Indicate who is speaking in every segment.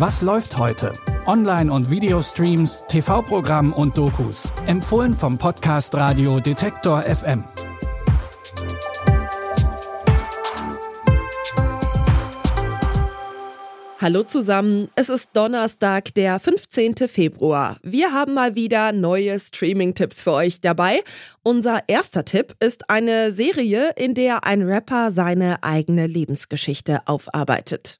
Speaker 1: Was läuft heute? Online- und Videostreams, TV-Programm und Dokus. Empfohlen vom Podcast Radio Detektor FM.
Speaker 2: Hallo zusammen, es ist Donnerstag, der 15. Februar. Wir haben mal wieder neue Streaming-Tipps für euch dabei. Unser erster Tipp ist eine Serie, in der ein Rapper seine eigene Lebensgeschichte aufarbeitet.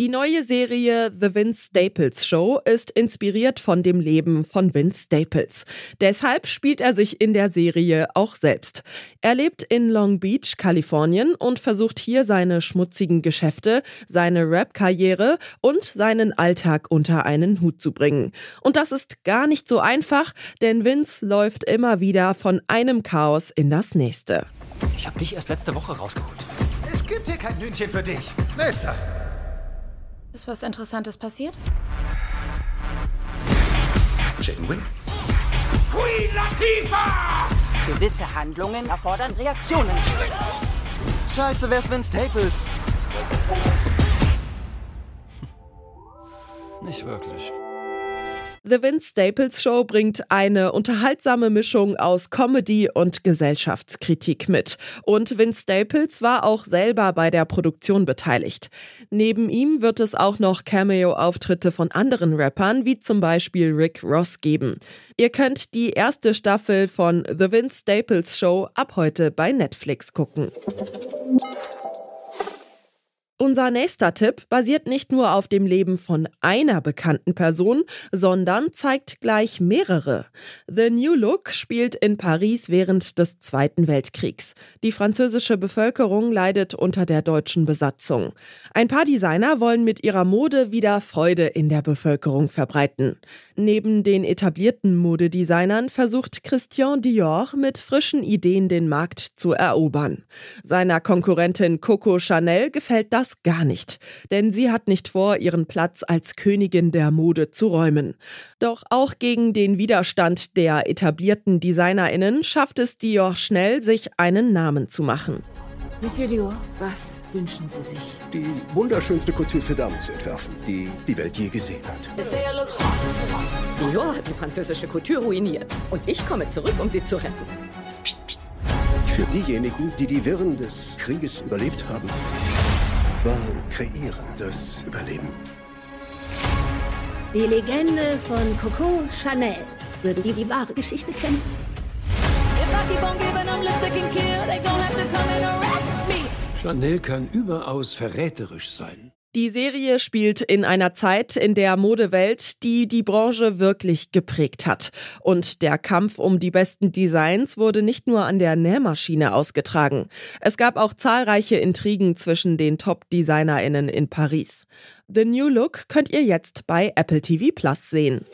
Speaker 2: Die neue Serie The Vince Staples Show ist inspiriert von dem Leben von Vince Staples. Deshalb spielt er sich in der Serie auch selbst. Er lebt in Long Beach, Kalifornien und versucht hier seine schmutzigen Geschäfte, seine Rap-Karriere und seinen Alltag unter einen Hut zu bringen. Und das ist gar nicht so einfach, denn Vince läuft immer wieder von einem Chaos in das nächste.
Speaker 3: Ich habe dich erst letzte Woche rausgeholt.
Speaker 4: Es gibt hier kein Hühnchen für dich. Nächster.
Speaker 5: Ist was Interessantes passiert?
Speaker 4: Chicken Wing.
Speaker 6: Queen Latifah!
Speaker 7: Gewisse Handlungen erfordern Reaktionen.
Speaker 4: Scheiße, wer ist Vince Staples?
Speaker 3: Nicht wirklich.
Speaker 2: The Vince Staples Show bringt eine unterhaltsame Mischung aus Comedy und Gesellschaftskritik mit. Und Vince Staples war auch selber bei der Produktion beteiligt. Neben ihm wird es auch noch Cameo-Auftritte von anderen Rappern, wie zum Beispiel Rick Ross geben. Ihr könnt die erste Staffel von The Vince Staples Show ab heute bei Netflix gucken. Unser nächster Tipp basiert nicht nur auf dem Leben von einer bekannten Person, sondern zeigt gleich mehrere. The New Look spielt in Paris während des Zweiten Weltkriegs. Die französische Bevölkerung leidet unter der deutschen Besatzung. Ein paar Designer wollen mit ihrer Mode wieder Freude in der Bevölkerung verbreiten. Neben den etablierten Modedesignern versucht Christian Dior mit frischen Ideen den Markt zu erobern. Seiner Konkurrentin Coco Chanel gefällt das gar nicht, denn sie hat nicht vor, ihren Platz als Königin der Mode zu räumen. Doch auch gegen den Widerstand der etablierten Designerinnen schafft es Dior schnell, sich einen Namen zu machen.
Speaker 8: Monsieur Dior, was wünschen Sie sich?
Speaker 9: Die wunderschönste Couture für Damen zu entwerfen, die die Welt je gesehen hat.
Speaker 10: Dior hat die französische Couture ruiniert und ich komme zurück, um sie zu retten.
Speaker 9: Für diejenigen, die die Wirren des Krieges überlebt haben, war Kreieren das Überleben.
Speaker 8: Die Legende von Coco Chanel. Würden die die wahre Geschichte kennen?
Speaker 11: Chanel kann überaus verräterisch sein.
Speaker 2: Die Serie spielt in einer Zeit in der Modewelt, die die Branche wirklich geprägt hat. Und der Kampf um die besten Designs wurde nicht nur an der Nähmaschine ausgetragen. Es gab auch zahlreiche Intrigen zwischen den Top-DesignerInnen in Paris. The New Look könnt ihr jetzt bei Apple TV Plus sehen.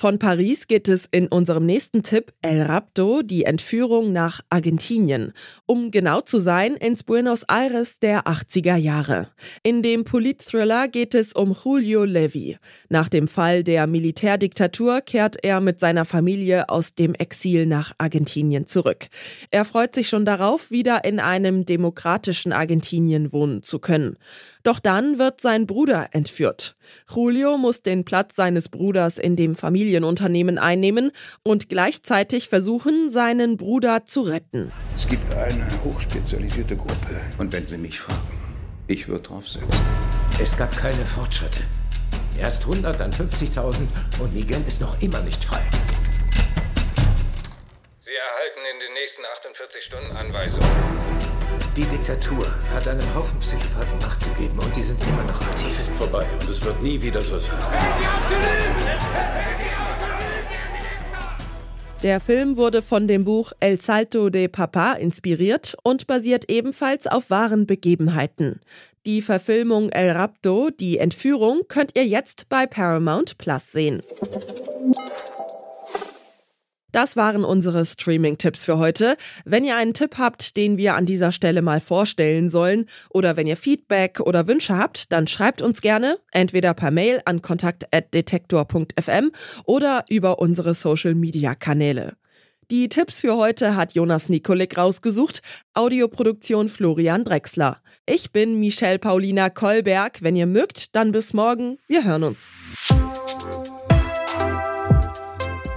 Speaker 2: Von Paris geht es in unserem nächsten Tipp El Rapto, die Entführung nach Argentinien. Um genau zu sein, ins Buenos Aires der 80er Jahre. In dem Politthriller geht es um Julio Levy. Nach dem Fall der Militärdiktatur kehrt er mit seiner Familie aus dem Exil nach Argentinien zurück. Er freut sich schon darauf, wieder in einem demokratischen Argentinien wohnen zu können. Doch dann wird sein Bruder entführt. Julio muss den Platz seines Bruders in dem Familienunternehmen einnehmen und gleichzeitig versuchen, seinen Bruder zu retten.
Speaker 9: Es gibt eine hochspezialisierte Gruppe.
Speaker 4: Und wenn Sie mich fragen, ich würde draufsetzen.
Speaker 11: Es gab keine Fortschritte. Erst 100, dann 50.000 und Miguel ist noch immer nicht frei.
Speaker 12: Sie erhalten in den nächsten 48 Stunden Anweisungen.
Speaker 11: Die Diktatur hat einem Haufen Psychopathen Macht gegeben und die sind immer noch aktiv.
Speaker 9: Es ist vorbei und es wird nie wieder so sein.
Speaker 2: Der Film wurde von dem Buch El Salto de Papa inspiriert und basiert ebenfalls auf wahren Begebenheiten. Die Verfilmung El Rapto, die Entführung, könnt ihr jetzt bei Paramount Plus sehen. Das waren unsere Streaming-Tipps für heute. Wenn ihr einen Tipp habt, den wir an dieser Stelle mal vorstellen sollen, oder wenn ihr Feedback oder Wünsche habt, dann schreibt uns gerne, entweder per Mail an kontakt.detektor.fm oder über unsere Social-Media-Kanäle. Die Tipps für heute hat Jonas Nikolik rausgesucht, Audioproduktion Florian Drexler. Ich bin Michelle Paulina Kolberg. Wenn ihr mögt, dann bis morgen. Wir hören uns.